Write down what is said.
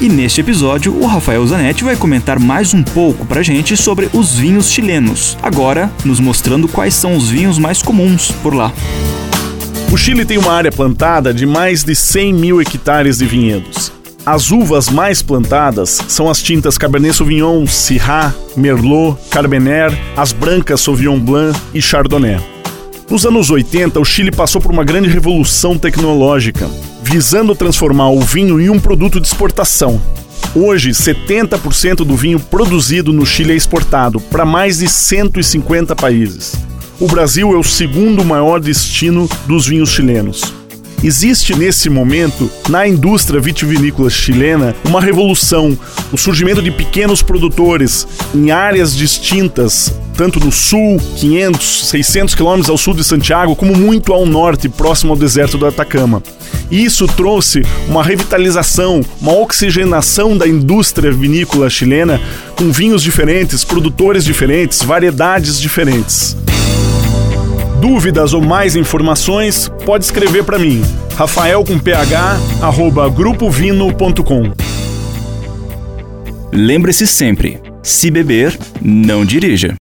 E neste episódio, o Rafael Zanetti vai comentar mais um pouco pra gente sobre os vinhos chilenos, agora nos mostrando quais são os vinhos mais comuns por lá. O Chile tem uma área plantada de mais de 100 mil hectares de vinhedos. As uvas mais plantadas são as tintas Cabernet Sauvignon, Syrah, Merlot, Carmener, as brancas Sauvignon Blanc e Chardonnay. Nos anos 80, o Chile passou por uma grande revolução tecnológica, visando transformar o vinho em um produto de exportação. Hoje, 70% do vinho produzido no Chile é exportado para mais de 150 países. O Brasil é o segundo maior destino dos vinhos chilenos. Existe nesse momento, na indústria vitivinícola chilena, uma revolução, o surgimento de pequenos produtores em áreas distintas, tanto no sul, 500, 600 quilômetros ao sul de Santiago, como muito ao norte, próximo ao deserto do Atacama. Isso trouxe uma revitalização, uma oxigenação da indústria vinícola chilena com vinhos diferentes, produtores diferentes, variedades diferentes. Dúvidas ou mais informações, pode escrever para mim, rafael com ph, arroba grupovino.com. Lembre-se sempre, se beber, não dirija.